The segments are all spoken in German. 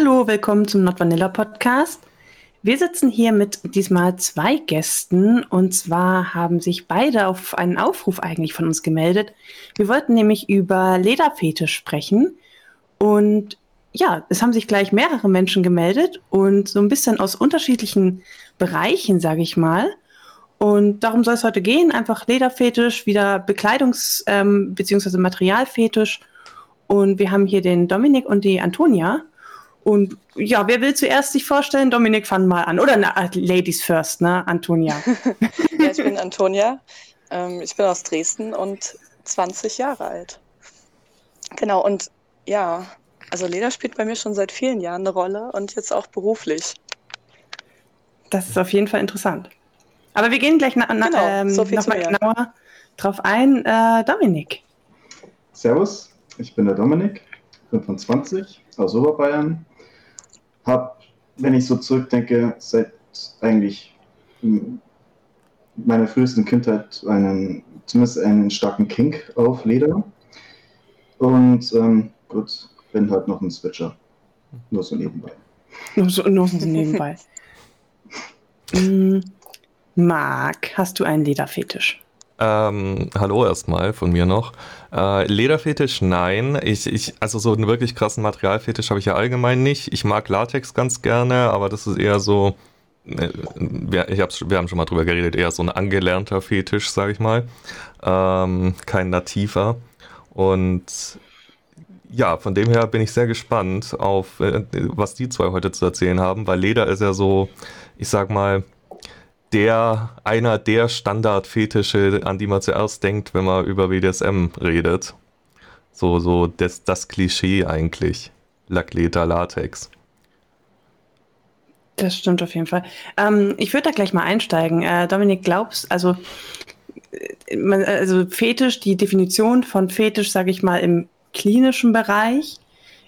Hallo, willkommen zum Not Vanilla Podcast. Wir sitzen hier mit diesmal zwei Gästen und zwar haben sich beide auf einen Aufruf eigentlich von uns gemeldet. Wir wollten nämlich über Lederfetisch sprechen und ja, es haben sich gleich mehrere Menschen gemeldet und so ein bisschen aus unterschiedlichen Bereichen, sage ich mal. Und darum soll es heute gehen, einfach Lederfetisch, wieder Bekleidungs- ähm, bzw. Materialfetisch. Und wir haben hier den Dominik und die Antonia. Und ja, wer will zuerst sich vorstellen? Dominik, fang mal an. Oder na, Ladies first, ne? Antonia. ja, ich bin Antonia. Ähm, ich bin aus Dresden und 20 Jahre alt. Genau, und ja, also Leder spielt bei mir schon seit vielen Jahren eine Rolle und jetzt auch beruflich. Das ist auf jeden Fall interessant. Aber wir gehen gleich na, na, genau, ähm, so nochmal genauer drauf ein. Äh, Dominik. Servus, ich bin der Dominik, 25, aus Oberbayern, habe, wenn ich so zurückdenke, seit eigentlich meiner frühesten Kindheit einen, zumindest einen starken Kink auf Leder. Und ähm, gut, bin halt noch ein Switcher. Nur so nebenbei. Nur so, nur so nebenbei. mm, Marc, hast du einen Lederfetisch? Ähm, hallo erstmal von mir noch. Äh, Lederfetisch, nein. Ich, ich, also so einen wirklich krassen Materialfetisch habe ich ja allgemein nicht. Ich mag Latex ganz gerne, aber das ist eher so, äh, wir, ich hab's, wir haben schon mal drüber geredet, eher so ein angelernter Fetisch, sage ich mal. Ähm, kein nativer. Und ja, von dem her bin ich sehr gespannt auf, äh, was die zwei heute zu erzählen haben, weil Leder ist ja so, ich sag mal, der, einer der Standardfetische, an die man zuerst denkt, wenn man über BDSM redet. So, so das, das Klischee eigentlich. Lackleder, Latex. Das stimmt auf jeden Fall. Ähm, ich würde da gleich mal einsteigen. Äh, Dominik, glaubst, also, äh, man, also Fetisch, die Definition von Fetisch, sage ich mal, im klinischen Bereich,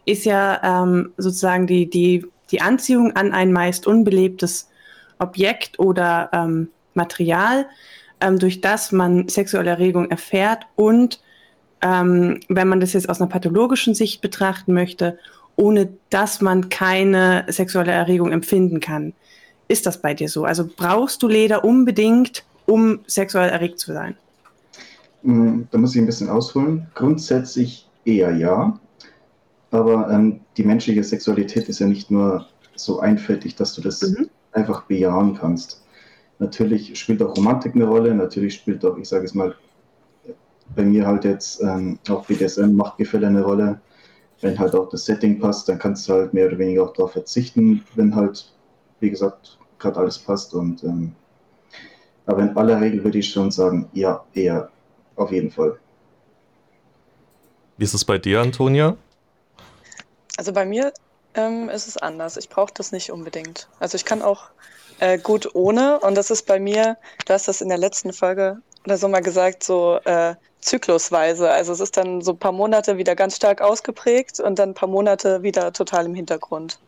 ist ja ähm, sozusagen die, die, die Anziehung an ein meist unbelebtes Objekt oder ähm, Material, ähm, durch das man sexuelle Erregung erfährt und ähm, wenn man das jetzt aus einer pathologischen Sicht betrachten möchte, ohne dass man keine sexuelle Erregung empfinden kann. Ist das bei dir so? Also brauchst du Leder unbedingt, um sexuell erregt zu sein? Mm, da muss ich ein bisschen ausholen. Grundsätzlich eher ja. Aber ähm, die menschliche Sexualität ist ja nicht nur so einfältig, dass du das mhm einfach bejahen kannst. Natürlich spielt auch Romantik eine Rolle, natürlich spielt auch, ich sage es mal, bei mir halt jetzt ähm, auch BDSM Machtgefälle eine Rolle. Wenn halt auch das Setting passt, dann kannst du halt mehr oder weniger auch darauf verzichten, wenn halt, wie gesagt, gerade alles passt. Und ähm, aber in aller Regel würde ich schon sagen, ja, eher, auf jeden Fall. Wie ist es bei dir, Antonia? Also bei mir ähm, ist es anders. Ich brauche das nicht unbedingt. Also ich kann auch äh, gut ohne. Und das ist bei mir, du hast das in der letzten Folge oder so mal gesagt, so äh, zyklusweise. Also es ist dann so ein paar Monate wieder ganz stark ausgeprägt und dann ein paar Monate wieder total im Hintergrund.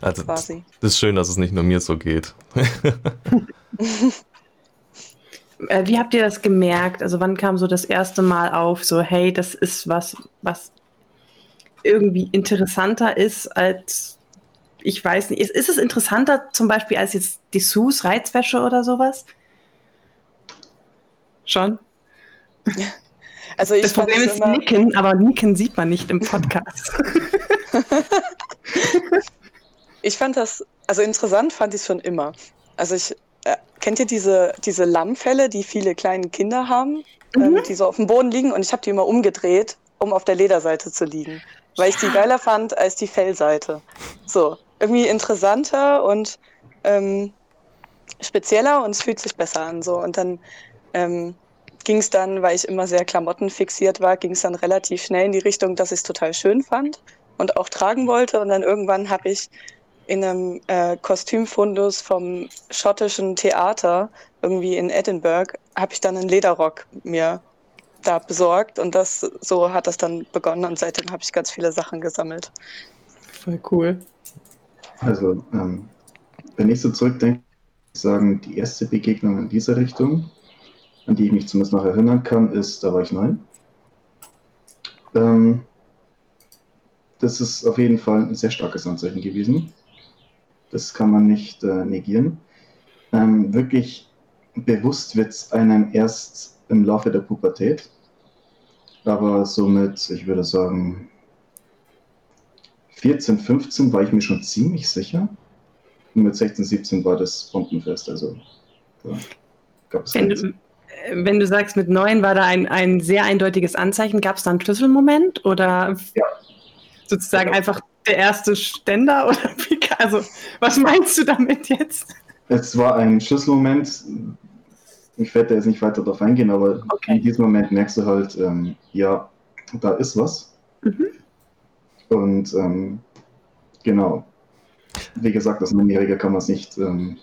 Also quasi. das ist schön, dass es nicht nur mir so geht. Äh, wie habt ihr das gemerkt? Also wann kam so das erste Mal auf, so hey, das ist was, was irgendwie interessanter ist als, ich weiß nicht, ist, ist es interessanter zum Beispiel als jetzt Dessous, Reizwäsche oder sowas? Schon? Also ich das Problem ist Nicken, aber Nicken sieht man nicht im Podcast. ich fand das, also interessant fand ich es schon immer. Also ich, äh, kennt ihr diese, diese Lammfälle, die viele kleine Kinder haben, mhm. ähm, die so auf dem Boden liegen und ich habe die immer umgedreht, um auf der Lederseite zu liegen weil ich die geiler fand als die Fellseite. So, irgendwie interessanter und ähm, spezieller und es fühlt sich besser an. So. Und dann ähm, ging es dann, weil ich immer sehr Klamotten fixiert war, ging es dann relativ schnell in die Richtung, dass ich es total schön fand und auch tragen wollte. Und dann irgendwann habe ich in einem äh, Kostümfundus vom schottischen Theater irgendwie in Edinburgh, habe ich dann einen Lederrock mir da besorgt und das so hat das dann begonnen und seitdem habe ich ganz viele Sachen gesammelt. Voll cool. Also, ähm, wenn ich so zurückdenke, sagen, die erste Begegnung in dieser Richtung, an die ich mich zumindest noch erinnern kann, ist, da war ich neun. Ähm, das ist auf jeden Fall ein sehr starkes Anzeichen gewesen. Das kann man nicht äh, negieren. Ähm, wirklich bewusst wird es einem erst im Laufe der Pubertät. Aber somit, ich würde sagen, 14, 15 war ich mir schon ziemlich sicher. Und mit 16, 17 war das bombenfest. Also da gab es wenn du, äh, wenn du sagst, mit 9 war da ein, ein sehr eindeutiges Anzeichen, gab es da einen Schlüsselmoment oder ja. sozusagen ja. einfach der erste Ständer? Oder wie, also, was meinst du damit jetzt? Es war ein Schlüsselmoment. Ich werde jetzt nicht weiter darauf eingehen, aber okay. in diesem Moment merkst du halt, ähm, ja, da ist was. Mhm. Und ähm, genau, wie gesagt, als Neunjähriger kann man es nicht ähm,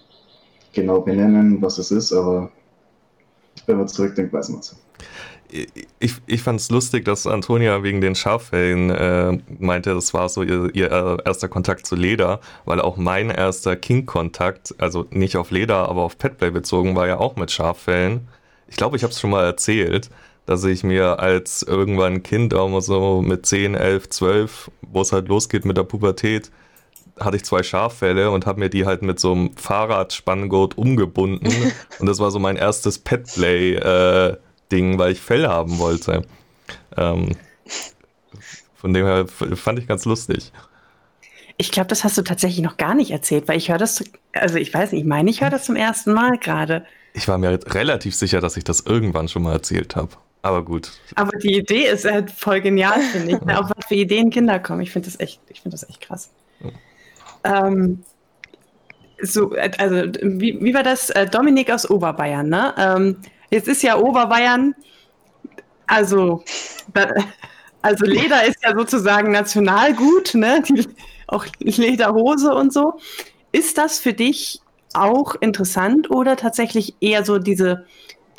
genau benennen, was es ist, aber wenn man zurückdenkt, weiß man es. Ich, ich fand es lustig, dass Antonia wegen den Schaffellen äh, meinte, das war so ihr, ihr äh, erster Kontakt zu Leder, weil auch mein erster King-Kontakt, also nicht auf Leder, aber auf Petplay bezogen, war ja auch mit Schaffellen. Ich glaube, ich habe es schon mal erzählt dass ich mir als irgendwann Kind, auch so mit 10, 11, 12, wo es halt losgeht mit der Pubertät, hatte ich zwei Schaffälle und habe mir die halt mit so einem Fahrradspanngurt umgebunden. und das war so mein erstes Petplay-Ding, äh, weil ich Fell haben wollte. Ähm, von dem her fand ich ganz lustig. Ich glaube, das hast du tatsächlich noch gar nicht erzählt, weil ich höre das, also ich weiß nicht, ich meine, ich höre das zum ersten Mal gerade. Ich war mir relativ sicher, dass ich das irgendwann schon mal erzählt habe. Aber gut. Aber die Idee ist halt voll genial, finde ich. Auf was für Ideen Kinder kommen. Ich finde das echt, ich finde das echt krass. Ja. Ähm, so, also, wie, wie war das? Äh, Dominik aus Oberbayern, ne? Ähm, jetzt ist ja Oberbayern, also, also Leder ist ja sozusagen Nationalgut, ne? Auch Lederhose und so. Ist das für dich auch interessant oder tatsächlich eher so diese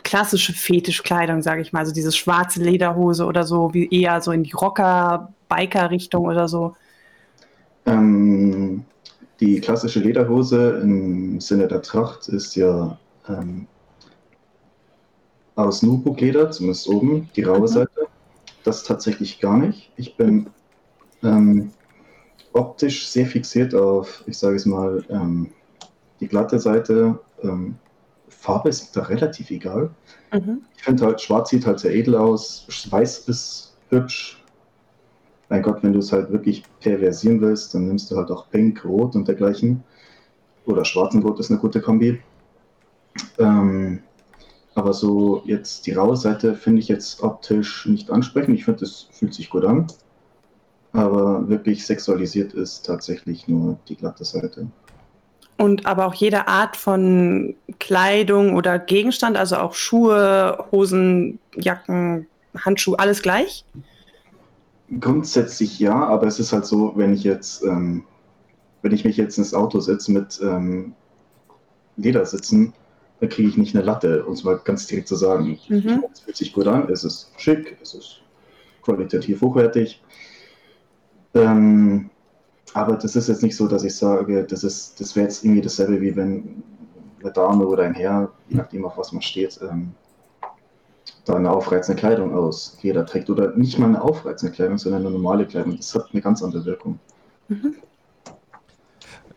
klassische Fetischkleidung, sage ich mal, also diese schwarze Lederhose oder so, wie eher so in die Rocker-Biker-Richtung oder so? Ähm, die klassische Lederhose im Sinne der Tracht ist ja ähm, aus Nubuck-Leder, zumindest oben, die raue mhm. Seite. Das tatsächlich gar nicht. Ich bin ähm, optisch sehr fixiert auf, ich sage es mal, ähm, die glatte Seite, ähm, Farbe ist da relativ egal. Mhm. Ich finde halt, schwarz sieht halt sehr edel aus, weiß ist hübsch. Mein Gott, wenn du es halt wirklich perversieren willst, dann nimmst du halt auch Pink, Rot und dergleichen. Oder schwarzen Rot ist eine gute Kombi. Ähm, aber so jetzt die raue Seite finde ich jetzt optisch nicht ansprechend. Ich finde, es fühlt sich gut an. Aber wirklich sexualisiert ist tatsächlich nur die glatte Seite. Und aber auch jede Art von Kleidung oder Gegenstand, also auch Schuhe, Hosen, Jacken, Handschuhe, alles gleich? Grundsätzlich ja, aber es ist halt so, wenn ich jetzt, ähm, wenn ich mich jetzt ins Auto setze mit ähm, Ledersitzen, dann kriege ich nicht eine Latte, um es mal ganz direkt zu sagen. Mhm. Es fühlt sich gut an, es ist schick, es ist qualitativ hochwertig. Ähm, aber das ist jetzt nicht so, dass ich sage, das, ist, das wäre jetzt irgendwie dasselbe, wie wenn eine Dame oder ein Herr, je nachdem auf was man steht, ähm, da eine aufreizende Kleidung aus jeder trägt. Oder nicht mal eine aufreizende Kleidung, sondern eine normale Kleidung. Das hat eine ganz andere Wirkung. Mhm.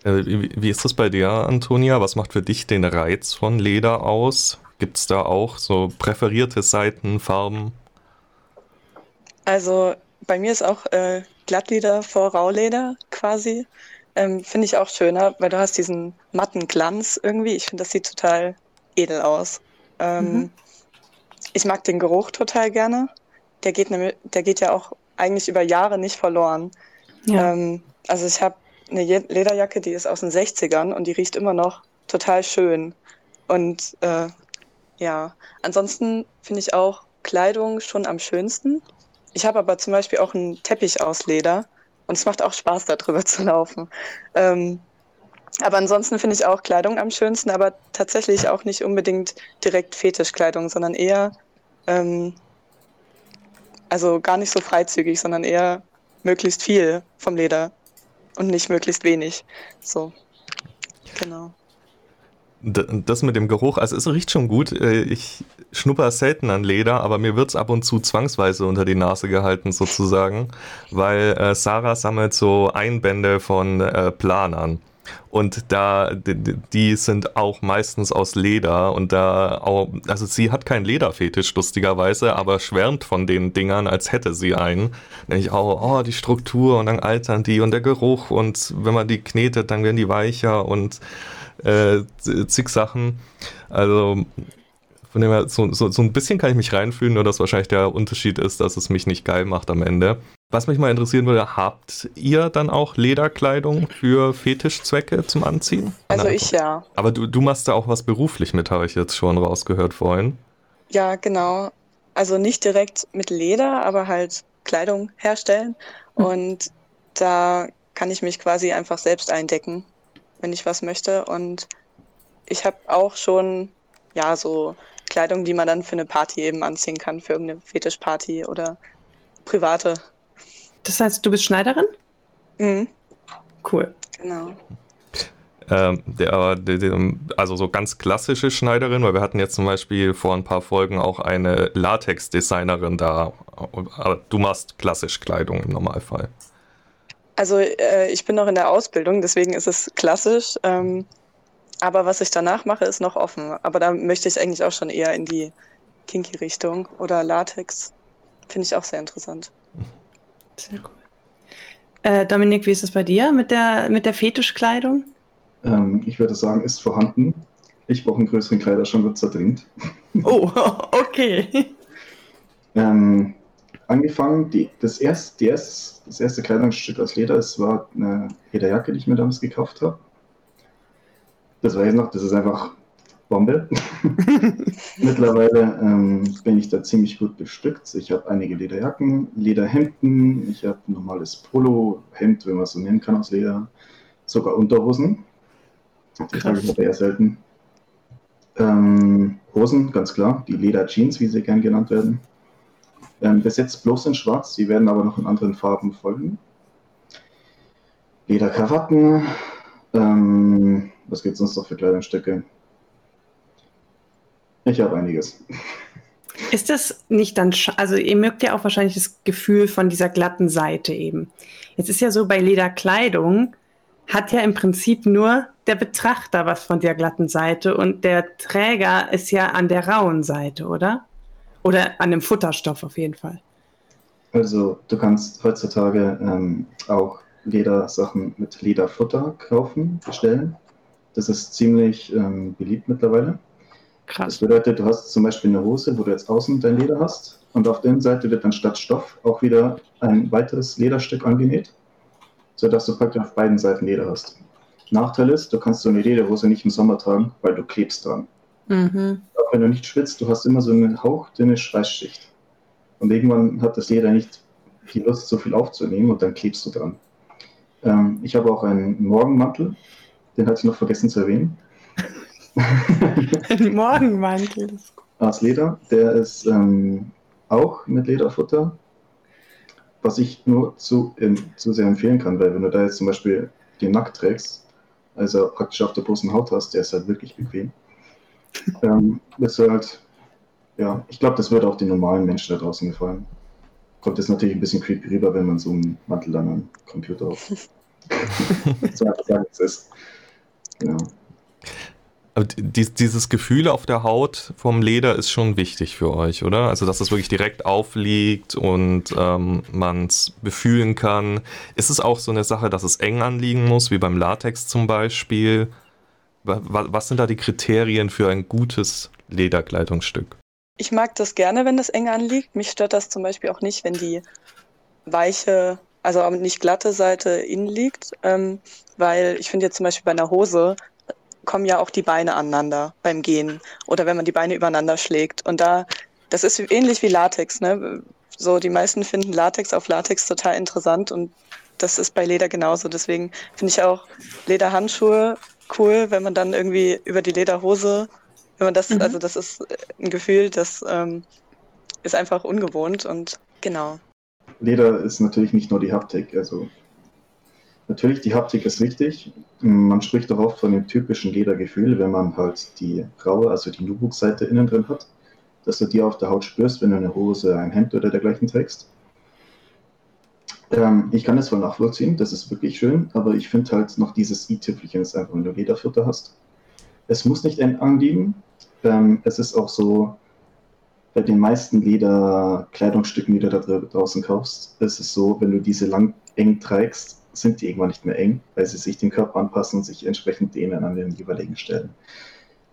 Äh, wie, ist das bei dir, Antonia? Was macht für dich den Reiz von Leder aus? Gibt es da auch so präferierte Seiten, Farben? Also bei mir ist auch äh, Glattleder vor Rauleder quasi. Ähm, finde ich auch schöner, weil du hast diesen matten Glanz irgendwie. Ich finde, das sieht total edel aus. Ähm, mhm. Ich mag den Geruch total gerne. Der geht, nämlich, der geht ja auch eigentlich über Jahre nicht verloren. Ja. Ähm, also ich habe eine Lederjacke, die ist aus den 60ern und die riecht immer noch total schön. Und äh, ja, ansonsten finde ich auch Kleidung schon am schönsten. Ich habe aber zum Beispiel auch einen Teppich aus Leder und es macht auch Spaß, darüber zu laufen. Ähm, aber ansonsten finde ich auch Kleidung am schönsten, aber tatsächlich auch nicht unbedingt direkt Fetischkleidung, sondern eher, ähm, also gar nicht so freizügig, sondern eher möglichst viel vom Leder und nicht möglichst wenig. So, genau. Das mit dem Geruch, also es riecht schon gut. Äh, ich schnupper selten an Leder, aber mir wird es ab und zu zwangsweise unter die Nase gehalten, sozusagen, weil äh, Sarah sammelt so Einbände von äh, Planern. Und da, die, sind auch meistens aus Leder und da auch, also sie hat keinen Lederfetisch, lustigerweise, aber schwärmt von den Dingern, als hätte sie einen. Dann ich auch, oh, die Struktur und dann altern die und der Geruch und wenn man die knetet, dann werden die weicher und äh, zig Sachen. Also von dem her, so, so, so ein bisschen kann ich mich reinfühlen, nur dass wahrscheinlich der Unterschied ist, dass es mich nicht geil macht am Ende. Was mich mal interessieren würde, habt ihr dann auch Lederkleidung für Fetischzwecke zum Anziehen? Also Nein. ich ja. Aber du, du machst da auch was beruflich mit, habe ich jetzt schon rausgehört vorhin. Ja, genau. Also nicht direkt mit Leder, aber halt Kleidung herstellen. Hm. Und da kann ich mich quasi einfach selbst eindecken wenn ich was möchte. Und ich habe auch schon, ja, so Kleidung, die man dann für eine Party eben anziehen kann, für irgendeine Fetischparty oder private. Das heißt, du bist Schneiderin? Mhm. Cool. Genau. Ähm, der, der, der, also so ganz klassische Schneiderin, weil wir hatten jetzt zum Beispiel vor ein paar Folgen auch eine Latex-Designerin da. Aber du machst klassisch Kleidung im Normalfall. Also äh, ich bin noch in der Ausbildung, deswegen ist es klassisch. Ähm, aber was ich danach mache, ist noch offen. Aber da möchte ich eigentlich auch schon eher in die Kinky-Richtung oder Latex. Finde ich auch sehr interessant. Sehr cool. Äh, Dominik, wie ist es bei dir mit der, mit der Fetischkleidung? Ähm, ich würde sagen, ist vorhanden. Ich brauche einen größeren Kleiderschrank, wird zerdringt. Oh, okay. ähm, angefangen, die, das, erst, die erst, das erste Kleidungsstück aus Leder, es war eine Lederjacke, die ich mir damals gekauft habe. Das weiß ich noch, das ist einfach Bombe. Mittlerweile ähm, bin ich da ziemlich gut bestückt. Ich habe einige Lederjacken, Lederhemden, ich habe ein normales Polohemd, wenn man es so nennen kann, aus Leder, sogar Unterhosen. Die trage ich aber eher selten. Ähm, Hosen, ganz klar, die Leder-Jeans, wie sie gern genannt werden. Ähm, bis jetzt bloß in Schwarz, die werden aber noch in anderen Farben folgen. Lederkrawatten. Ähm, was gibt es sonst noch für Kleidungsstücke? Ich habe einiges. Ist das nicht dann, also ihr mögt ja auch wahrscheinlich das Gefühl von dieser glatten Seite eben. Jetzt ist ja so bei Lederkleidung, hat ja im Prinzip nur der Betrachter was von der glatten Seite und der Träger ist ja an der rauen Seite, oder? Oder an einem Futterstoff auf jeden Fall. Also du kannst heutzutage ähm, auch Ledersachen mit Lederfutter kaufen, bestellen. Das ist ziemlich ähm, beliebt mittlerweile. Krass. Das bedeutet, du hast zum Beispiel eine Hose, wo du jetzt außen dein Leder hast und auf der Innenseite wird dann statt Stoff auch wieder ein weiteres Lederstück angenäht, sodass du praktisch auf beiden Seiten Leder hast. Nachteil ist, du kannst so eine Lederhose nicht im Sommer tragen, weil du klebst dran. Mhm wenn du nicht schwitzt, du hast immer so eine hauchdünne Schweißschicht. Und irgendwann hat das Leder nicht die Lust, so viel aufzunehmen und dann klebst du dran. Ähm, ich habe auch einen Morgenmantel, den hatte ich noch vergessen zu erwähnen. Ein Morgenmantel. Aus Leder, der ist ähm, auch mit Lederfutter, was ich nur zu, ähm, zu sehr empfehlen kann, weil wenn du da jetzt zum Beispiel den Nackt trägst, also praktisch auf der bloßen Haut hast, der ist halt wirklich bequem. Ähm, das halt, ja, ich glaube, das wird auch den normalen Menschen da draußen gefallen. Kommt jetzt natürlich ein bisschen creepy rüber, wenn man so einen Mantel dann am Computer auf. so einfach sagen, es ist. Genau. Aber dieses Gefühl auf der Haut vom Leder ist schon wichtig für euch, oder? Also, dass es wirklich direkt aufliegt und ähm, man es befühlen kann. Ist es auch so eine Sache, dass es eng anliegen muss, wie beim Latex zum Beispiel? Was sind da die Kriterien für ein gutes Lederkleidungsstück? Ich mag das gerne, wenn das eng anliegt. Mich stört das zum Beispiel auch nicht, wenn die weiche, also nicht glatte Seite innen liegt, ähm, weil ich finde jetzt zum Beispiel bei einer Hose kommen ja auch die Beine aneinander beim Gehen oder wenn man die Beine übereinander schlägt. Und da, das ist ähnlich wie Latex, ne? So, die meisten finden Latex auf Latex total interessant und das ist bei Leder genauso. Deswegen finde ich auch Lederhandschuhe cool, wenn man dann irgendwie über die Lederhose, wenn man das, mhm. also das ist ein Gefühl, das ähm, ist einfach ungewohnt und genau. Leder ist natürlich nicht nur die Haptik, also natürlich, die Haptik ist wichtig. Man spricht auch oft von dem typischen Ledergefühl, wenn man halt die raue, also die Nubuck-Seite innen drin hat, dass du die auf der Haut spürst, wenn du eine Hose, ein Hemd oder dergleichen trägst. Ähm, ich kann das voll nachvollziehen, das ist wirklich schön, aber ich finde halt noch dieses i-Tüpfelchen ist einfach, wenn du Lederfutter hast. Es muss nicht eng anliegen. Ähm, es ist auch so, bei den meisten Lederkleidungsstücken, die du da draußen kaufst, ist es so, wenn du diese lang eng trägst, sind die irgendwann nicht mehr eng, weil sie sich dem Körper anpassen und sich entsprechend dehnen an den jeweiligen Stellen.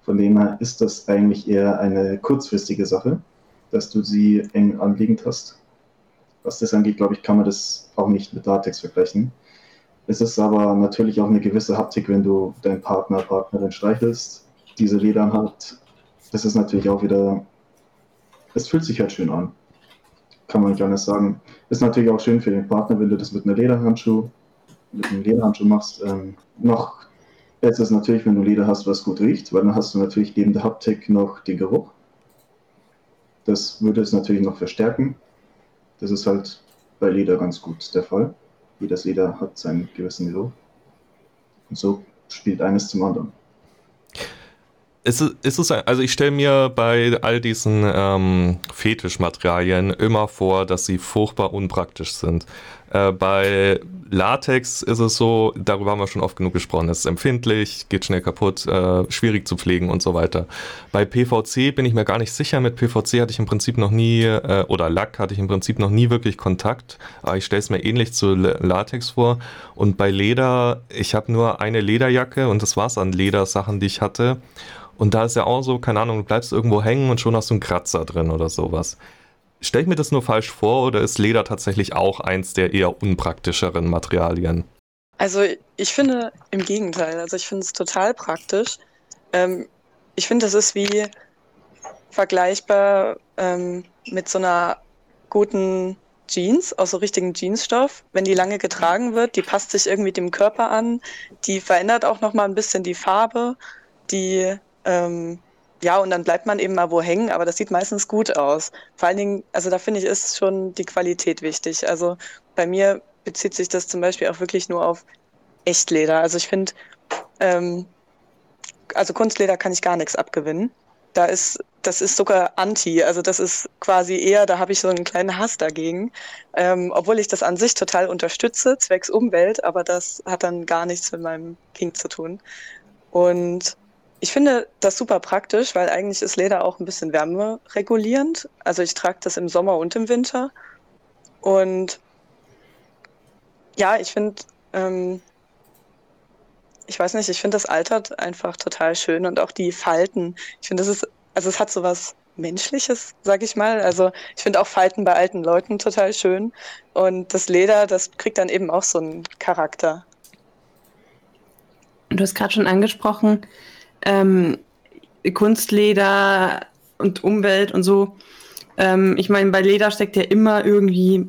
Von dem her ist das eigentlich eher eine kurzfristige Sache, dass du sie eng anliegend hast. Was das angeht, glaube ich, kann man das auch nicht mit Latex vergleichen. Es ist aber natürlich auch eine gewisse Haptik, wenn du deinen Partner, Partnerin streichelst, diese Ledern hat. Das ist natürlich auch wieder, es fühlt sich halt schön an. Kann man nicht anders sagen. Ist natürlich auch schön für den Partner, wenn du das mit einer Lederhandschuh, mit einem Lederhandschuh machst. Ähm, noch besser ist natürlich, wenn du Leder hast, was gut riecht, weil dann hast du natürlich neben der Haptik noch den Geruch. Das würde es natürlich noch verstärken. Das ist halt bei Leder ganz gut der Fall. Jedes Leder hat seinen gewissen Geruch. Und so spielt eines zum anderen. Ist es, ist es, also ich stelle mir bei all diesen ähm, Fetischmaterialien immer vor, dass sie furchtbar unpraktisch sind. Äh, bei Latex ist es so, darüber haben wir schon oft genug gesprochen, es ist empfindlich, geht schnell kaputt, äh, schwierig zu pflegen und so weiter. Bei PVC bin ich mir gar nicht sicher. Mit PVC hatte ich im Prinzip noch nie, äh, oder Lack hatte ich im Prinzip noch nie wirklich Kontakt. Aber ich stelle es mir ähnlich zu Latex vor. Und bei Leder, ich habe nur eine Lederjacke und das war's an Ledersachen, die ich hatte. Und da ist ja auch so, keine Ahnung, du bleibst irgendwo hängen und schon hast du einen Kratzer drin oder sowas. Stelle ich mir das nur falsch vor oder ist Leder tatsächlich auch eins der eher unpraktischeren Materialien? Also ich finde im Gegenteil. Also ich finde es total praktisch. Ähm, ich finde, das ist wie vergleichbar ähm, mit so einer guten Jeans, aus so richtigen Jeansstoff. Wenn die lange getragen wird, die passt sich irgendwie dem Körper an, die verändert auch noch mal ein bisschen die Farbe, die ähm, ja, und dann bleibt man eben mal wo hängen, aber das sieht meistens gut aus. Vor allen Dingen, also da finde ich, ist schon die Qualität wichtig. Also bei mir bezieht sich das zum Beispiel auch wirklich nur auf Echtleder. Also ich finde, ähm, also Kunstleder kann ich gar nichts abgewinnen. Da ist, das ist sogar anti. Also das ist quasi eher, da habe ich so einen kleinen Hass dagegen. Ähm, obwohl ich das an sich total unterstütze, zwecks Umwelt, aber das hat dann gar nichts mit meinem King zu tun. Und ich finde das super praktisch, weil eigentlich ist Leder auch ein bisschen wärmeregulierend. Also ich trage das im Sommer und im Winter. Und ja, ich finde, ähm, ich weiß nicht, ich finde das altert einfach total schön und auch die Falten. Ich finde, das ist, also es hat so was Menschliches, sag ich mal. Also ich finde auch Falten bei alten Leuten total schön. Und das Leder, das kriegt dann eben auch so einen Charakter. Du hast gerade schon angesprochen, ähm, Kunstleder und Umwelt und so. Ähm, ich meine, bei Leder steckt ja immer irgendwie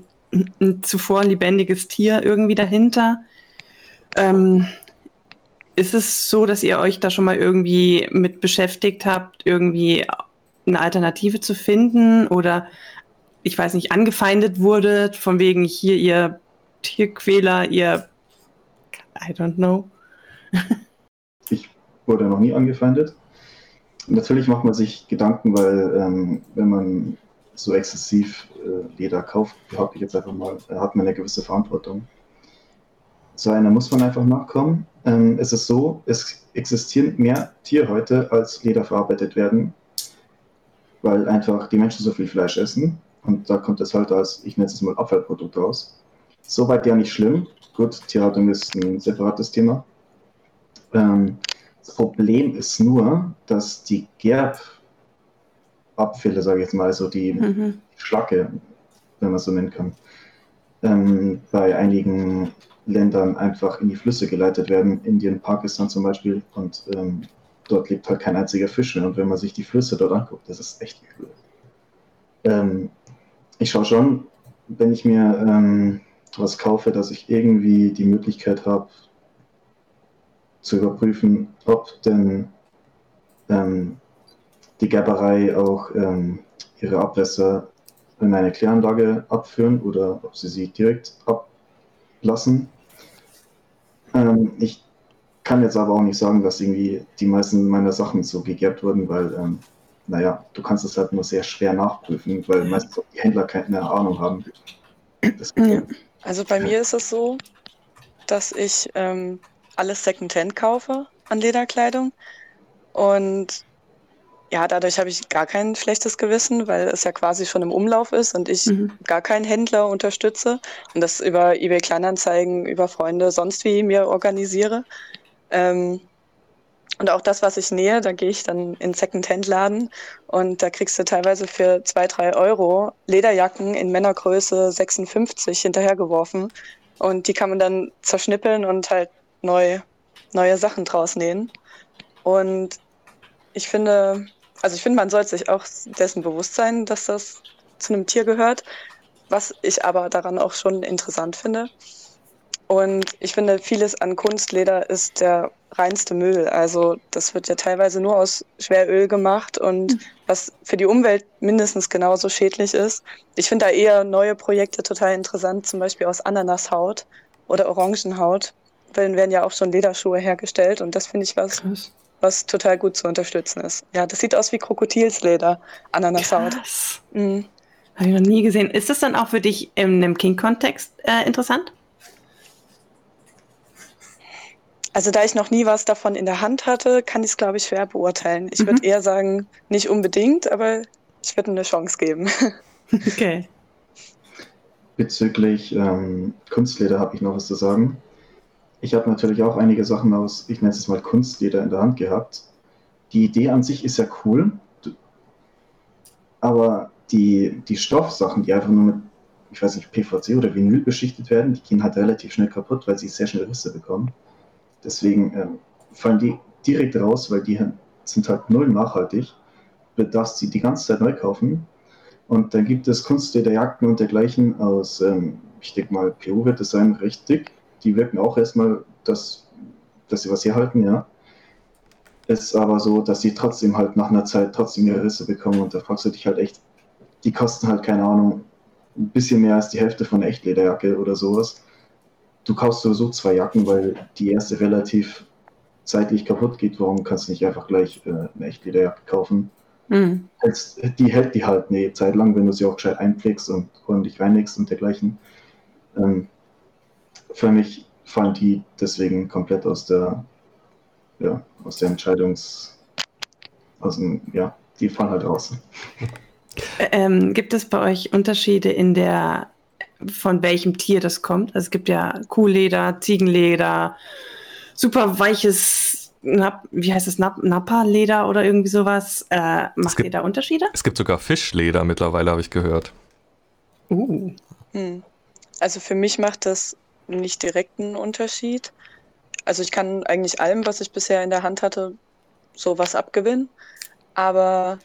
ein zuvor lebendiges Tier irgendwie dahinter. Ähm, ist es so, dass ihr euch da schon mal irgendwie mit beschäftigt habt, irgendwie eine Alternative zu finden oder ich weiß nicht, angefeindet wurdet, von wegen hier ihr Tierquäler, ihr I don't know. wurde noch nie angefeindet. Natürlich macht man sich Gedanken, weil ähm, wenn man so exzessiv äh, Leder kauft, behaupte ich jetzt einfach mal, äh, hat man eine gewisse Verantwortung. So einer muss man einfach nachkommen. Ähm, es ist so, es existieren mehr Tierhäute, als Leder verarbeitet werden, weil einfach die Menschen so viel Fleisch essen. Und da kommt es halt als, ich nenne es mal Abfallprodukt raus. Soweit ja nicht schlimm. Gut, Tierhaltung ist ein separates Thema. Ähm, das Problem ist nur, dass die Gerbabfälle, sage ich jetzt mal, also die mhm. Schlacke, wenn man so nennen kann, ähm, bei einigen Ländern einfach in die Flüsse geleitet werden, Indien, Pakistan zum Beispiel, und ähm, dort lebt halt kein einziger Fisch mehr. Und wenn man sich die Flüsse dort anguckt, das ist echt übel. Ähm, ich schaue schon, wenn ich mir ähm, was kaufe, dass ich irgendwie die Möglichkeit habe, zu überprüfen, ob denn ähm, die Gerberei auch ähm, ihre Abwässer in eine Kläranlage abführen oder ob sie sie direkt ablassen. Ähm, ich kann jetzt aber auch nicht sagen, dass irgendwie die meisten meiner Sachen so gegerbt wurden, weil, ähm, naja, du kannst es halt nur sehr schwer nachprüfen, weil meistens die Händler keine Ahnung haben. Also bei mir ist es so, dass ich ähm, alles Secondhand kaufe an Lederkleidung und ja, dadurch habe ich gar kein schlechtes Gewissen, weil es ja quasi schon im Umlauf ist und ich mhm. gar keinen Händler unterstütze und das über eBay Kleinanzeigen, über Freunde, sonst wie mir organisiere. Ähm, und auch das, was ich nähe, da gehe ich dann in Second-Hand-Laden und da kriegst du teilweise für zwei, drei Euro Lederjacken in Männergröße 56 hinterhergeworfen. Und die kann man dann zerschnippeln und halt neu, neue Sachen draus nähen. Und ich finde, also ich finde, man sollte sich auch dessen bewusst sein, dass das zu einem Tier gehört, was ich aber daran auch schon interessant finde. Und ich finde, vieles an Kunstleder ist der reinste Müll. Also das wird ja teilweise nur aus Schweröl gemacht und mhm. was für die Umwelt mindestens genauso schädlich ist. Ich finde da eher neue Projekte total interessant, zum Beispiel aus Ananashaut oder Orangenhaut. Werden ja auch schon Lederschuhe hergestellt und das finde ich was, Krass. was total gut zu unterstützen ist. Ja, das sieht aus wie Krokodilsleder, Ananashaut. Mhm. Habe ich noch nie gesehen. Ist das dann auch für dich in einem King-Kontext äh, interessant? Also da ich noch nie was davon in der Hand hatte, kann ich es, glaube ich, schwer beurteilen. Ich mhm. würde eher sagen, nicht unbedingt, aber ich würde eine Chance geben. Okay. Bezüglich ähm, Kunstleder habe ich noch was zu sagen. Ich habe natürlich auch einige Sachen aus, ich nenne es mal Kunstleder in der Hand gehabt. Die Idee an sich ist ja cool, aber die, die Stoffsachen, die einfach nur mit, ich weiß nicht, PVC oder Vinyl beschichtet werden, die gehen halt relativ schnell kaputt, weil sie sehr schnell Risse bekommen. Deswegen ähm, fallen die direkt raus, weil die sind halt null nachhaltig. Darfst sie die ganze Zeit neu kaufen. Und dann gibt es Kunstlederjacken und dergleichen aus, ähm, ich denke mal, PU wird das sein, richtig. Die wirken auch erstmal, dass, dass sie was herhalten, ja. Es ist aber so, dass sie trotzdem halt nach einer Zeit trotzdem ihre Risse bekommen und da fragst du dich halt echt, die kosten halt, keine Ahnung, ein bisschen mehr als die Hälfte von einer Echtlederjacke oder sowas du kaufst sowieso zwei Jacken, weil die erste relativ zeitlich kaputt geht. Warum kannst du nicht einfach gleich äh, eine echte Lederjacke kaufen? Mhm. Die hält die halt eine Zeit lang, wenn du sie auch gescheit einpflegst und ordentlich reinlegst und dergleichen. Ähm, für mich fallen die deswegen komplett aus der, ja, aus der Entscheidungs, aus dem, ja, die fallen halt raus. Ähm, gibt es bei euch Unterschiede in der von welchem Tier das kommt. Also es gibt ja Kuhleder, Ziegenleder, super weiches, Nap wie heißt es, Nap Nappa-Leder oder irgendwie sowas. Äh, macht gibt, ihr da Unterschiede? Es gibt sogar Fischleder mittlerweile, habe ich gehört. Uh. Hm. Also für mich macht das nicht direkt einen Unterschied. Also ich kann eigentlich allem, was ich bisher in der Hand hatte, sowas abgewinnen. Aber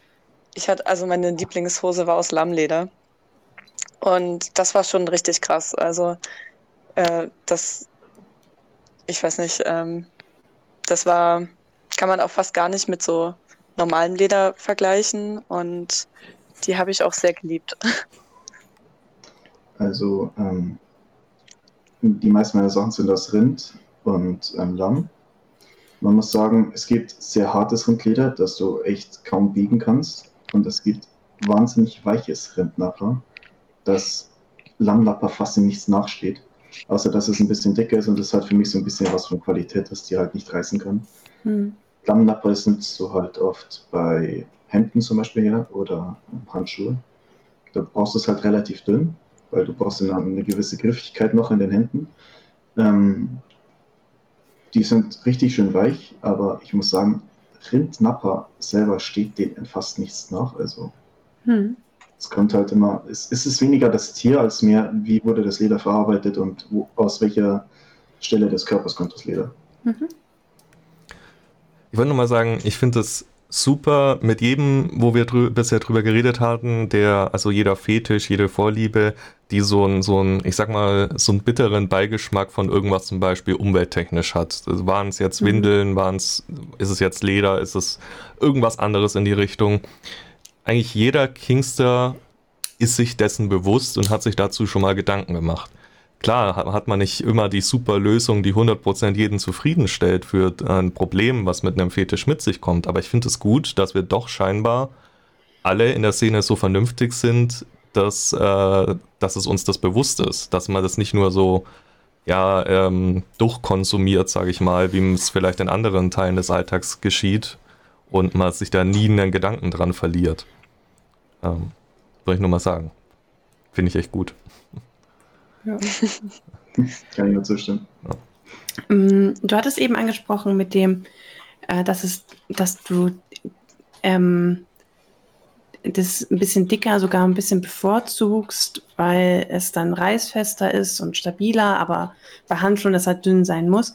ich hatte, also meine Lieblingshose war aus Lammleder. Und das war schon richtig krass. Also äh, das, ich weiß nicht, ähm, das war, kann man auch fast gar nicht mit so normalem Leder vergleichen und die habe ich auch sehr geliebt. Also ähm, die meisten meiner Sachen sind aus Rind und ähm, Lamm. Man muss sagen, es gibt sehr hartes Rindleder, das du echt kaum biegen kannst. Und es gibt wahnsinnig weiches Rind nachher dass Lammlapper fast in nichts nachsteht. Außer dass es ein bisschen dicker ist und das hat für mich so ein bisschen was von Qualität, dass die halt nicht reißen kann. Hm. Lammlapper sind so halt oft bei Hemden zum Beispiel her oder Handschuhe. Da brauchst du es halt relativ dünn, weil du brauchst eine, eine gewisse Griffigkeit noch in den Händen. Ähm, die sind richtig schön weich, aber ich muss sagen, Rindnapper selber steht denen fast nichts nach. Also hm. Es kommt halt immer, es, es ist weniger das Tier als mehr, wie wurde das Leder verarbeitet und wo, aus welcher Stelle des Körpers kommt das Leder. Mhm. Ich wollte nur mal sagen, ich finde es super mit jedem, wo wir drü bisher drüber geredet hatten, der, also jeder Fetisch, jede Vorliebe, die so ein, so ein, ich sag mal, so einen bitteren Beigeschmack von irgendwas zum Beispiel umwelttechnisch hat. Waren es jetzt mhm. Windeln, waren es, ist es jetzt Leder, ist es irgendwas anderes in die Richtung eigentlich jeder Kingster ist sich dessen bewusst und hat sich dazu schon mal Gedanken gemacht. Klar hat man nicht immer die super Lösung, die 100% jeden zufriedenstellt für ein Problem, was mit einem Fetisch mit sich kommt. Aber ich finde es gut, dass wir doch scheinbar alle in der Szene so vernünftig sind, dass, äh, dass es uns das bewusst ist, dass man das nicht nur so ja, ähm, durchkonsumiert, sage ich mal, wie es vielleicht in anderen Teilen des Alltags geschieht und man sich da nie einen Gedanken dran verliert. Ähm, soll ich nur mal sagen. Finde ich echt gut. Ja. Kann ich nur zustimmen. Mm, du hattest eben angesprochen mit dem, äh, dass, es, dass du ähm, das ein bisschen dicker, sogar ein bisschen bevorzugst, weil es dann reißfester ist und stabiler, aber bei Handschuhen das halt dünn sein muss.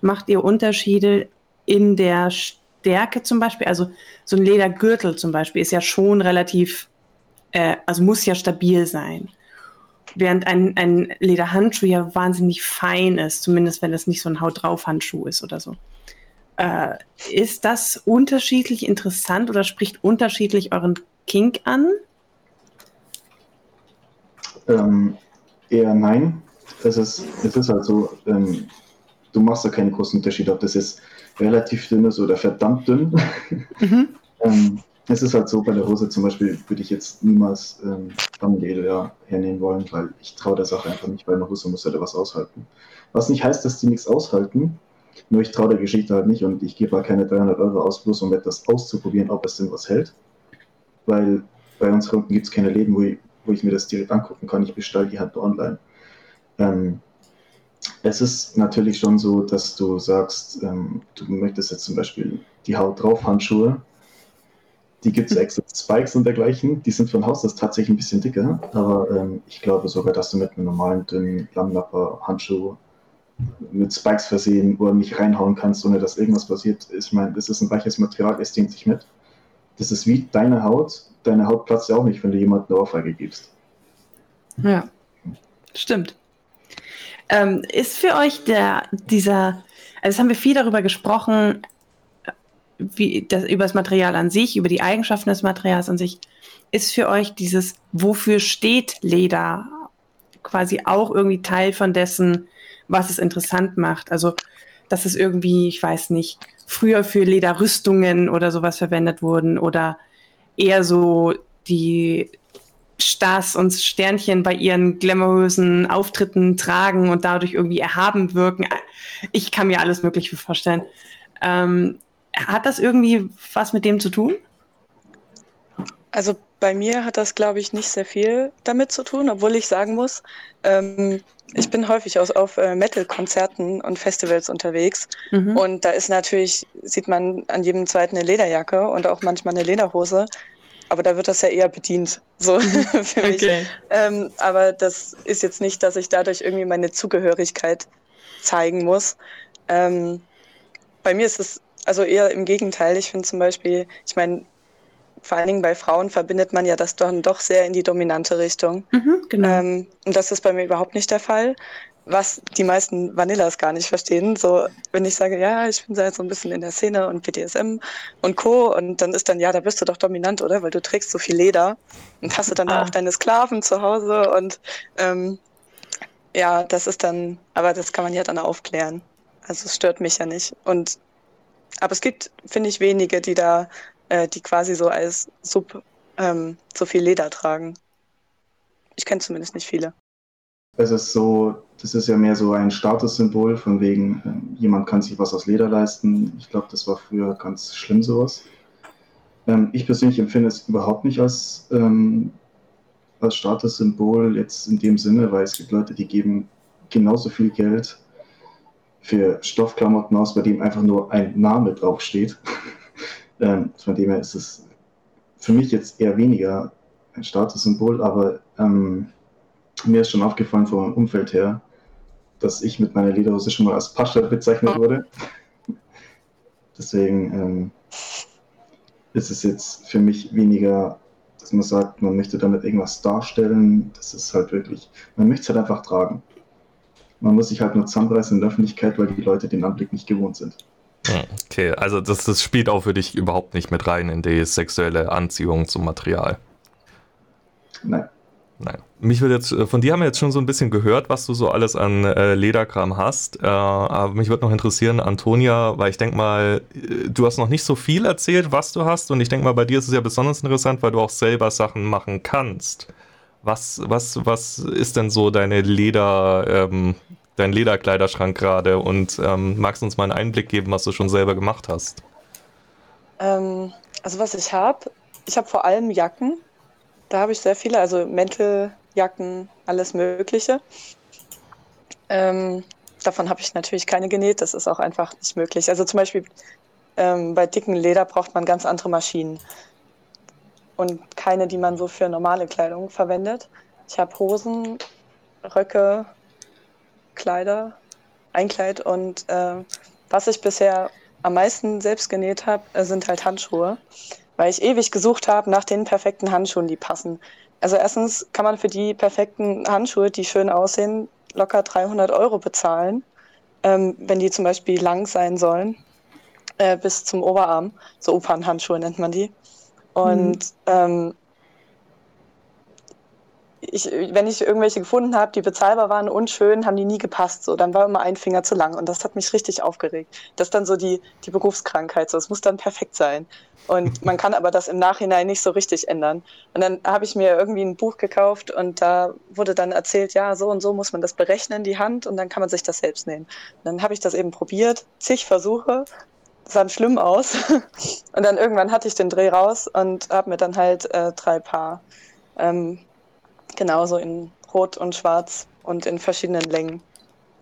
Macht ihr Unterschiede in der Stärke zum Beispiel? Also so ein Ledergürtel zum Beispiel ist ja schon relativ, äh, also muss ja stabil sein. Während ein, ein Lederhandschuh ja wahnsinnig fein ist, zumindest wenn es nicht so ein Haut drauf Handschuh ist oder so. Äh, ist das unterschiedlich interessant oder spricht unterschiedlich euren Kink an? Ähm, eher nein. Es ist, es ist halt so, ähm, du machst da keinen großen Unterschied, ob das jetzt relativ dünn ist oder verdammt dünn. Mhm. ähm, es ist halt so, bei der Hose zum Beispiel würde ich jetzt niemals ähm, Dammleder hernehmen wollen, weil ich traue der Sache einfach nicht, weil eine Hose muss halt was aushalten. Was nicht heißt, dass die nichts aushalten, nur ich traue der Geschichte halt nicht und ich gebe halt keine 300 Euro aus, bloß um etwas auszuprobieren, ob es denn was hält weil bei uns unten gibt es keine Läden, wo ich, wo ich mir das direkt angucken kann. Ich bestelle die halt nur online. Ähm, es ist natürlich schon so, dass du sagst, ähm, du möchtest jetzt zum Beispiel die Haut drauf Handschuhe. Die gibt es extra Spikes und dergleichen. Die sind von Haus aus tatsächlich ein bisschen dicker, aber ähm, ich glaube sogar, dass du mit einem normalen dünnen Lammlapper Handschuh mit Spikes versehen, wo du nicht reinhauen kannst, ohne dass irgendwas passiert. Ich meine, das ist ein weiches Material, es dehnt sich mit das ist wie deine Haut. Deine Haut platzt ja auch nicht, wenn du jemandem eine Ohrfeige gibst. Ja, stimmt. Ähm, ist für euch der, dieser, also es haben wir viel darüber gesprochen, wie das, über das Material an sich, über die Eigenschaften des Materials an sich. Ist für euch dieses, wofür steht Leder, quasi auch irgendwie Teil von dessen, was es interessant macht? Also, dass es irgendwie, ich weiß nicht, früher für Lederrüstungen oder sowas verwendet wurden oder eher so die Stars und Sternchen bei ihren glamourösen Auftritten tragen und dadurch irgendwie erhaben wirken. Ich kann mir alles Mögliche vorstellen. Ähm, hat das irgendwie was mit dem zu tun? Also bei mir hat das, glaube ich, nicht sehr viel damit zu tun, obwohl ich sagen muss, ähm, ich bin häufig aus, auf äh, Metal-Konzerten und Festivals unterwegs. Mhm. Und da ist natürlich, sieht man an jedem zweiten eine Lederjacke und auch manchmal eine Lederhose. Aber da wird das ja eher bedient, so mhm. für mich. Okay. Ähm, aber das ist jetzt nicht, dass ich dadurch irgendwie meine Zugehörigkeit zeigen muss. Ähm, bei mir ist es also eher im Gegenteil. Ich finde zum Beispiel, ich meine, vor allen Dingen bei Frauen verbindet man ja das dann doch sehr in die dominante Richtung. Mhm, genau. Ähm, und das ist bei mir überhaupt nicht der Fall. Was die meisten Vanillas gar nicht verstehen. So, wenn ich sage, ja, ich bin da jetzt so ein bisschen in der Szene und BDSM und Co. Und dann ist dann, ja, da bist du doch dominant, oder? Weil du trägst so viel Leder und hast du dann ah. auch deine Sklaven zu Hause und ähm, ja, das ist dann, aber das kann man ja dann aufklären. Also es stört mich ja nicht. Und aber es gibt, finde ich, wenige, die da äh, die quasi so als Sub ähm, so viel Leder tragen. Ich kenne zumindest nicht viele. Es ist so, das ist ja mehr so ein Statussymbol, von wegen, äh, jemand kann sich was aus Leder leisten. Ich glaube, das war früher ganz schlimm sowas. Ähm, ich persönlich empfinde es überhaupt nicht als, ähm, als Statussymbol jetzt in dem Sinne, weil es gibt Leute, die geben genauso viel Geld für Stoffklamotten aus, bei dem einfach nur ein Name draufsteht. Ähm, von dem her ist es für mich jetzt eher weniger ein Statussymbol, aber ähm, mir ist schon aufgefallen vom Umfeld her, dass ich mit meiner Lederhose schon mal als Pascha bezeichnet wurde. Deswegen ähm, ist es jetzt für mich weniger, dass man sagt, man möchte damit irgendwas darstellen. Das ist halt wirklich, man möchte es halt einfach tragen. Man muss sich halt nur zusammenreißen in der Öffentlichkeit, weil die Leute den Anblick nicht gewohnt sind. Okay, also das, das spielt auch für dich überhaupt nicht mit rein in die sexuelle Anziehung zum Material. Nein. Nein. Mich würde jetzt, von dir haben wir jetzt schon so ein bisschen gehört, was du so alles an äh, Lederkram hast. Äh, aber mich würde noch interessieren, Antonia, weil ich denke mal, äh, du hast noch nicht so viel erzählt, was du hast. Und ich denke mal, bei dir ist es ja besonders interessant, weil du auch selber Sachen machen kannst. Was, was, was ist denn so deine Leder, ähm, dein Lederkleiderschrank gerade? Und ähm, magst du uns mal einen Einblick geben, was du schon selber gemacht hast? Ähm, also was ich habe, ich habe vor allem Jacken da habe ich sehr viele, also Mänteljacken, alles Mögliche. Ähm, davon habe ich natürlich keine genäht, das ist auch einfach nicht möglich. Also zum Beispiel ähm, bei dicken Leder braucht man ganz andere Maschinen und keine, die man so für normale Kleidung verwendet. Ich habe Hosen, Röcke, Kleider, Einkleid und äh, was ich bisher am meisten selbst genäht habe, äh, sind halt Handschuhe weil ich ewig gesucht habe nach den perfekten Handschuhen, die passen. Also erstens kann man für die perfekten Handschuhe, die schön aussehen, locker 300 Euro bezahlen, ähm, wenn die zum Beispiel lang sein sollen, äh, bis zum Oberarm. So Opernhandschuhe nennt man die. Und mhm. ähm, ich, wenn ich irgendwelche gefunden habe, die bezahlbar waren und schön, haben die nie gepasst. So, dann war immer ein Finger zu lang und das hat mich richtig aufgeregt. Das ist dann so die, die Berufskrankheit. So, es muss dann perfekt sein. Und man kann aber das im Nachhinein nicht so richtig ändern. Und dann habe ich mir irgendwie ein Buch gekauft und da wurde dann erzählt, ja, so und so muss man das berechnen, die Hand, und dann kann man sich das selbst nähen. Und dann habe ich das eben probiert, zig Versuche, sah schlimm aus. und dann irgendwann hatte ich den Dreh raus und habe mir dann halt äh, drei Paar ähm, genauso in Rot und Schwarz und in verschiedenen Längen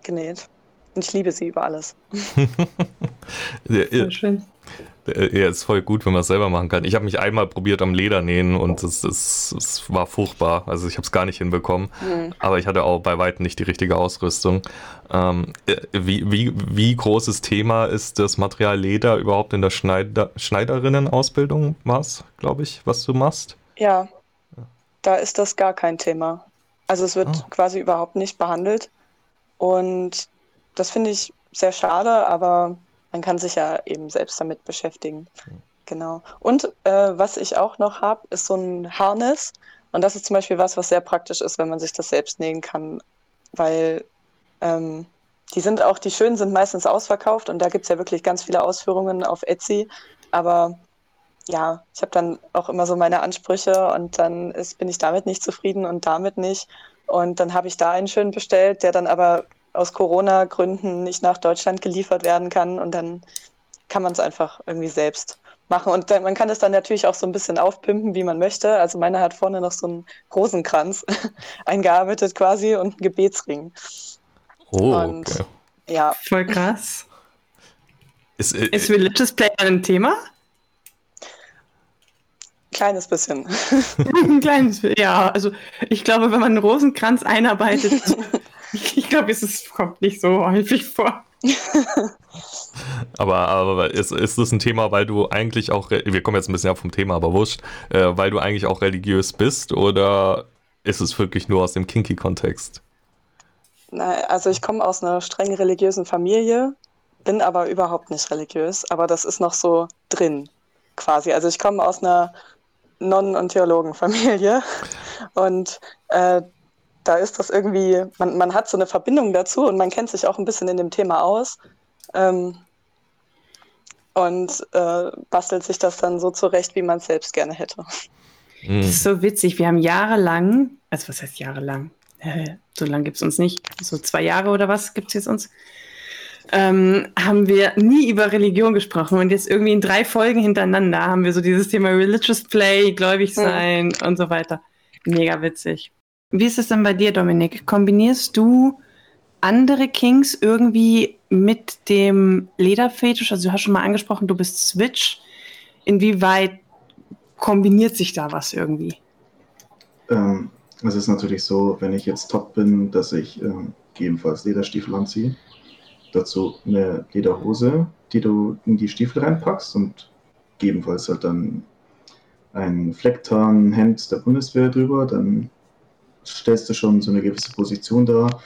genäht. Und ich liebe sie über alles. ja, ja. schön. Ja, ist voll gut, wenn man es selber machen kann. Ich habe mich einmal probiert am Leder nähen und es, es, es war furchtbar. Also ich habe es gar nicht hinbekommen. Mhm. Aber ich hatte auch bei weitem nicht die richtige Ausrüstung. Ähm, äh, wie, wie, wie großes Thema ist das Material Leder überhaupt in der Schneider, Schneiderinnenausbildung, was, glaube ich, was du machst? Ja, da ist das gar kein Thema. Also es wird oh. quasi überhaupt nicht behandelt. Und das finde ich sehr schade, aber man kann sich ja eben selbst damit beschäftigen. Mhm. Genau. Und äh, was ich auch noch habe, ist so ein Harness. Und das ist zum Beispiel was, was sehr praktisch ist, wenn man sich das selbst nähen kann, weil ähm, die sind auch, die schönen sind meistens ausverkauft und da gibt es ja wirklich ganz viele Ausführungen auf Etsy. Aber ja, ich habe dann auch immer so meine Ansprüche und dann ist, bin ich damit nicht zufrieden und damit nicht. Und dann habe ich da einen schön bestellt, der dann aber aus Corona-Gründen nicht nach Deutschland geliefert werden kann. Und dann kann man es einfach irgendwie selbst machen. Und dann, man kann es dann natürlich auch so ein bisschen aufpimpen, wie man möchte. Also meine hat vorne noch so einen Rosenkranz eingearbeitet quasi und einen Gebetsring. Oh, und, okay. ja. Voll krass. Ist, äh, ist Religious Play ein Thema? Kleines bisschen. Ein kleines bisschen, ja. Also ich glaube, wenn man einen Rosenkranz einarbeitet, ich glaube, es kommt nicht so häufig vor. aber, aber ist, ist das ein Thema, weil du eigentlich auch, wir kommen jetzt ein bisschen ab vom Thema, aber wurscht, äh, weil du eigentlich auch religiös bist oder ist es wirklich nur aus dem Kinky-Kontext? Also ich komme aus einer streng religiösen Familie, bin aber überhaupt nicht religiös, aber das ist noch so drin quasi. Also ich komme aus einer Nonnen- und Theologenfamilie. Und äh, da ist das irgendwie, man, man hat so eine Verbindung dazu und man kennt sich auch ein bisschen in dem Thema aus. Ähm, und äh, bastelt sich das dann so zurecht, wie man es selbst gerne hätte. Mhm. Das ist so witzig. Wir haben jahrelang, also was heißt jahrelang? Äh, so lange gibt es uns nicht. So zwei Jahre oder was gibt es jetzt uns? ähm, haben wir nie über Religion gesprochen. Und jetzt irgendwie in drei Folgen hintereinander haben wir so dieses Thema Religious Play, gläubig sein mhm. und so weiter. Mega witzig. Wie ist es denn bei dir, Dominik? Kombinierst du andere Kings irgendwie mit dem Lederfetisch? Also du hast schon mal angesprochen, du bist Switch. Inwieweit kombiniert sich da was irgendwie? Ähm, es ist natürlich so, wenn ich jetzt top bin, dass ich ähm, gegebenenfalls Lederstiefel anziehe dazu eine Lederhose, die du in die Stiefel reinpackst und gegebenenfalls halt dann ein Flecktarnhemd der Bundeswehr drüber, dann stellst du schon so eine gewisse Position dar.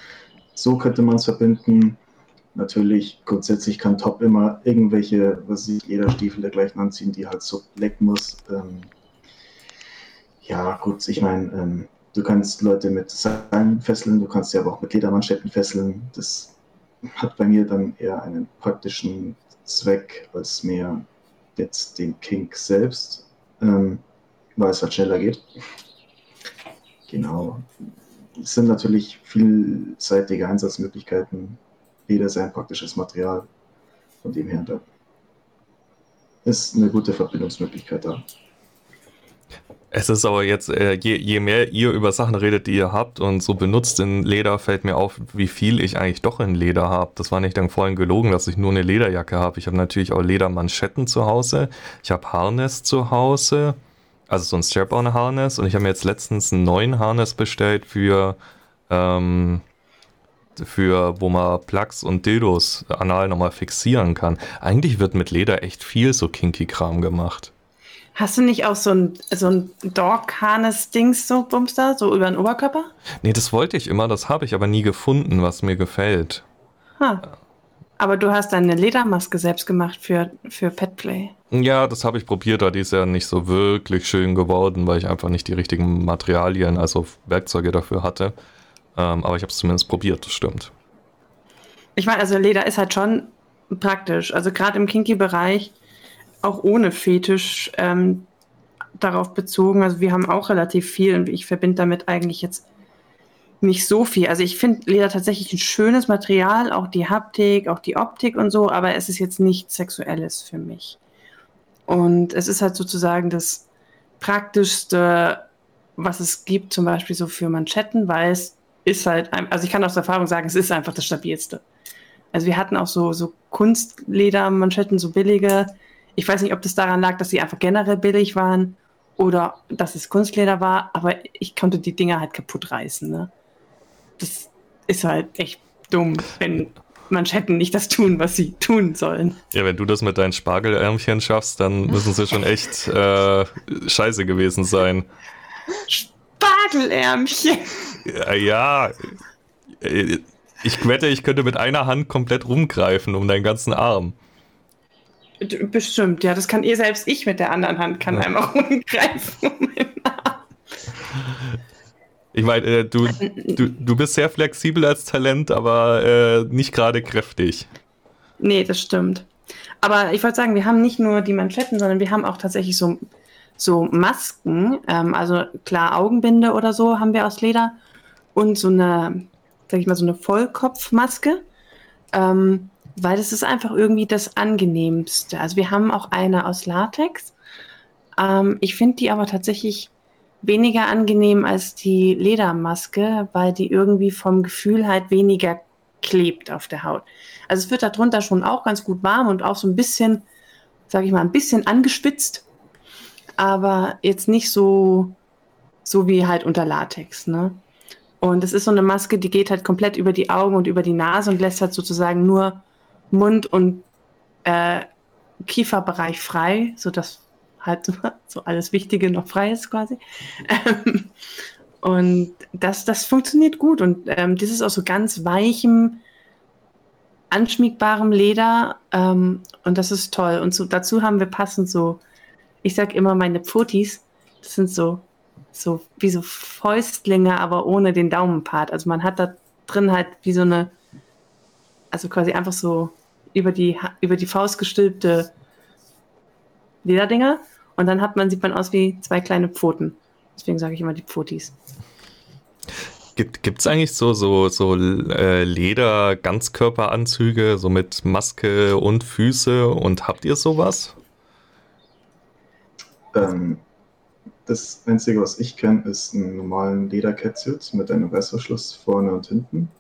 So könnte man es verbinden. Natürlich, grundsätzlich kann Top immer irgendwelche, was ich, jeder Stiefel dergleichen anziehen, die halt so leck muss. Ähm, ja, gut, ich meine, ähm, du kannst Leute mit Seilen fesseln, du kannst sie aber auch mit Ledermanschetten fesseln. Das hat bei mir dann eher einen praktischen Zweck als mehr jetzt den Kink selbst, ähm, weil es halt schneller geht. Genau. Es sind natürlich vielseitige Einsatzmöglichkeiten. Leder ist ein praktisches Material. Von dem her, da ist eine gute Verbindungsmöglichkeit da. Es ist aber jetzt, äh, je, je, mehr ihr über Sachen redet, die ihr habt und so benutzt in Leder, fällt mir auf, wie viel ich eigentlich doch in Leder habe. Das war nicht dann vorhin gelogen, dass ich nur eine Lederjacke habe. Ich habe natürlich auch Ledermanschetten zu Hause. Ich habe Harness zu Hause, also so ein Strap-on-Harness. Und ich habe mir jetzt letztens einen neuen Harness bestellt für, ähm, für, wo man Plugs und Dildos anal nochmal fixieren kann. Eigentlich wird mit Leder echt viel so Kinky-Kram gemacht. Hast du nicht auch so ein, so ein Dog-Harness-Dings, so Bumster, so über den Oberkörper? Nee, das wollte ich immer, das habe ich aber nie gefunden, was mir gefällt. Ha. Aber du hast deine Ledermaske selbst gemacht für, für Petplay. Ja, das habe ich probiert, aber die ist ja nicht so wirklich schön geworden, weil ich einfach nicht die richtigen Materialien, also Werkzeuge dafür hatte. Ähm, aber ich habe es zumindest probiert, das stimmt. Ich meine, also Leder ist halt schon praktisch. Also gerade im Kinky-Bereich auch ohne Fetisch ähm, darauf bezogen. Also wir haben auch relativ viel und ich verbinde damit eigentlich jetzt nicht so viel. Also ich finde Leder tatsächlich ein schönes Material, auch die Haptik, auch die Optik und so, aber es ist jetzt nichts Sexuelles für mich. Und es ist halt sozusagen das Praktischste, was es gibt, zum Beispiel so für Manschetten, weil es ist halt, also ich kann aus Erfahrung sagen, es ist einfach das Stabilste. Also wir hatten auch so, so Kunstledermanschetten, so billige, ich weiß nicht, ob das daran lag, dass sie einfach generell billig waren oder dass es Kunstleder war, aber ich konnte die Dinger halt kaputt reißen. Ne? Das ist halt echt dumm, wenn Manschetten nicht das tun, was sie tun sollen. Ja, wenn du das mit deinen Spargelärmchen schaffst, dann müssen sie schon echt äh, scheiße gewesen sein. Spargelärmchen! Ja, ja, ich wette, ich könnte mit einer Hand komplett rumgreifen um deinen ganzen Arm. Bestimmt, ja, das kann ihr selbst ich mit der anderen Hand kann ja. einmal rumgreifen um meinen Arm. Ich meine, äh, du, du, du bist sehr flexibel als Talent, aber äh, nicht gerade kräftig. Nee, das stimmt. Aber ich wollte sagen, wir haben nicht nur die Manschetten, sondern wir haben auch tatsächlich so, so Masken. Ähm, also klar, Augenbinde oder so haben wir aus Leder. Und so eine, sag ich mal, so eine Vollkopfmaske. Ähm, weil das ist einfach irgendwie das angenehmste. Also wir haben auch eine aus Latex. Ähm, ich finde die aber tatsächlich weniger angenehm als die Ledermaske, weil die irgendwie vom Gefühl halt weniger klebt auf der Haut. Also es wird darunter schon auch ganz gut warm und auch so ein bisschen, sage ich mal, ein bisschen angespitzt, aber jetzt nicht so, so wie halt unter Latex. Ne? Und es ist so eine Maske, die geht halt komplett über die Augen und über die Nase und lässt halt sozusagen nur Mund- und äh, Kieferbereich frei, sodass halt so alles Wichtige noch frei ist quasi. Ähm, und das, das funktioniert gut. Und ähm, das ist aus so ganz weichem, anschmiegbarem Leder. Ähm, und das ist toll. Und so, dazu haben wir passend so, ich sag immer meine Pfotis, das sind so, so wie so Fäustlinge, aber ohne den Daumenpart. Also man hat da drin halt wie so eine, also quasi einfach so über die, über die Faust gestülpte Lederdinger und dann hat man, sieht man aus wie zwei kleine Pfoten. Deswegen sage ich immer die Pfotis. Gibt es eigentlich so, so, so äh, Leder-Ganzkörperanzüge, so mit Maske und Füße und habt ihr sowas? Ähm, das Einzige, was ich kenne, ist einen normalen Leder-Catsuit mit einem Reißverschluss vorne und hinten.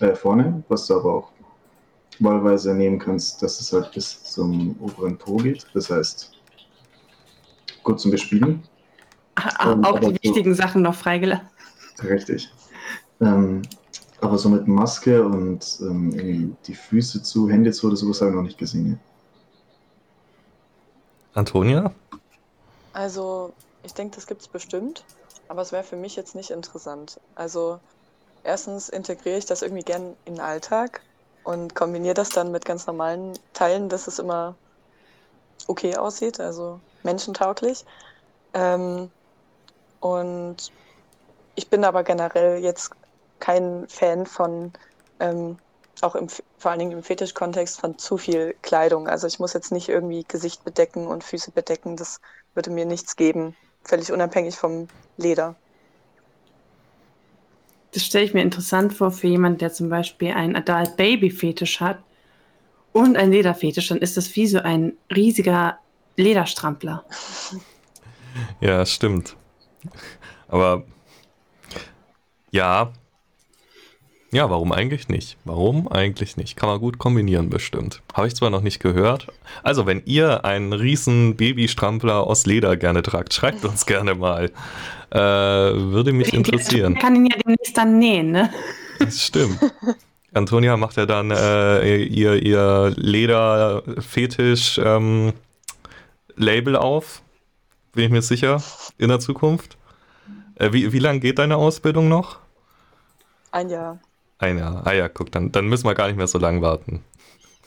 Äh, vorne, was du aber auch wahlweise nehmen kannst, dass es halt bis zum oberen Po geht. Das heißt, gut zum Bespielen. Ah, ähm, auch die so, wichtigen Sachen noch freigelassen. Richtig. Ähm, aber so mit Maske und ähm, die Füße zu, Hände zu oder sowas habe ich noch nicht gesehen. Ja. Antonia? Also, ich denke, das gibt es bestimmt, aber es wäre für mich jetzt nicht interessant. Also, erstens integriere ich das irgendwie gern in den Alltag und kombiniere das dann mit ganz normalen Teilen, dass es immer okay aussieht, also menschentauglich. Ähm, und ich bin aber generell jetzt kein Fan von, ähm, auch im, vor allen Dingen im Fetischkontext, von zu viel Kleidung. Also ich muss jetzt nicht irgendwie Gesicht bedecken und Füße bedecken. Das würde mir nichts geben. Völlig unabhängig vom Leder. Das stelle ich mir interessant vor für jemanden, der zum Beispiel einen Adult Baby Fetisch hat und ein Lederfetisch. Dann ist das wie so ein riesiger Lederstrampler. Ja, stimmt. Aber ja. Ja, warum eigentlich nicht? Warum eigentlich nicht? Kann man gut kombinieren, bestimmt. Habe ich zwar noch nicht gehört. Also, wenn ihr einen riesen Babystrampler aus Leder gerne tragt, schreibt uns gerne mal. Äh, würde mich interessieren. Man kann ihn ja demnächst dann nähen, ne? Das stimmt. Antonia macht ja dann äh, ihr, ihr Leder-Fetisch-Label ähm, auf. Bin ich mir sicher, in der Zukunft. Äh, wie, wie lange geht deine Ausbildung noch? Ein Jahr. Ein Jahr. Ah ja, guck, dann, dann müssen wir gar nicht mehr so lange warten.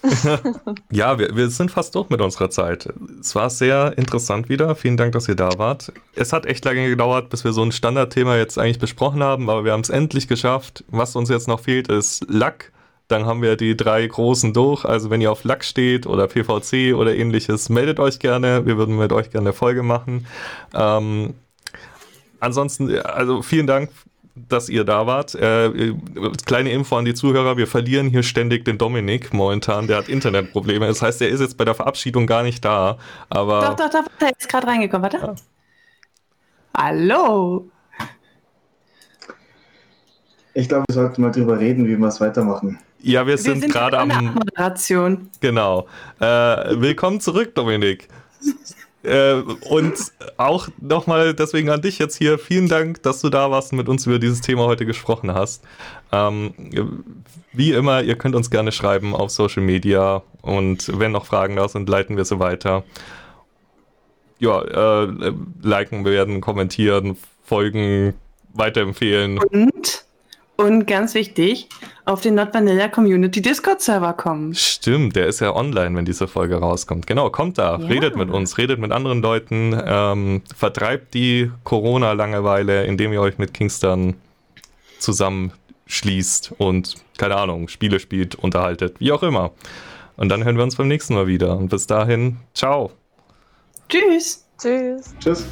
ja, wir, wir sind fast durch mit unserer Zeit. Es war sehr interessant wieder. Vielen Dank, dass ihr da wart. Es hat echt lange gedauert, bis wir so ein Standardthema jetzt eigentlich besprochen haben, aber wir haben es endlich geschafft. Was uns jetzt noch fehlt, ist Lack. Dann haben wir die drei großen durch. Also wenn ihr auf Lack steht oder PVC oder ähnliches, meldet euch gerne. Wir würden mit euch gerne eine Folge machen. Ähm, ansonsten, also vielen Dank dass ihr da wart. Äh, kleine Info an die Zuhörer, wir verlieren hier ständig den Dominik momentan, der hat Internetprobleme. Das heißt, er ist jetzt bei der Verabschiedung gar nicht da. Aber doch, doch, doch, der ist gerade reingekommen, warte. Ja. Hallo. Ich glaube, wir sollten mal drüber reden, wie wir es weitermachen. Ja, wir, wir sind, sind gerade am. Moderation. Genau. Äh, willkommen zurück, Dominik. Äh, und auch nochmal deswegen an dich jetzt hier. Vielen Dank, dass du da warst und mit uns über dieses Thema heute gesprochen hast. Ähm, wie immer, ihr könnt uns gerne schreiben auf Social Media und wenn noch Fragen da sind, leiten wir sie weiter. Ja, äh, liken, bewerten, kommentieren, folgen, weiterempfehlen. Und und ganz wichtig, auf den Not Vanilla Community Discord Server kommen. Stimmt, der ist ja online, wenn diese Folge rauskommt. Genau, kommt da, ja. redet mit uns, redet mit anderen Leuten, ähm, vertreibt die Corona-Langeweile, indem ihr euch mit Kingston zusammenschließt und, keine Ahnung, Spiele spielt, unterhaltet, wie auch immer. Und dann hören wir uns beim nächsten Mal wieder. Und bis dahin, ciao. Tschüss. Tschüss. Tschüss.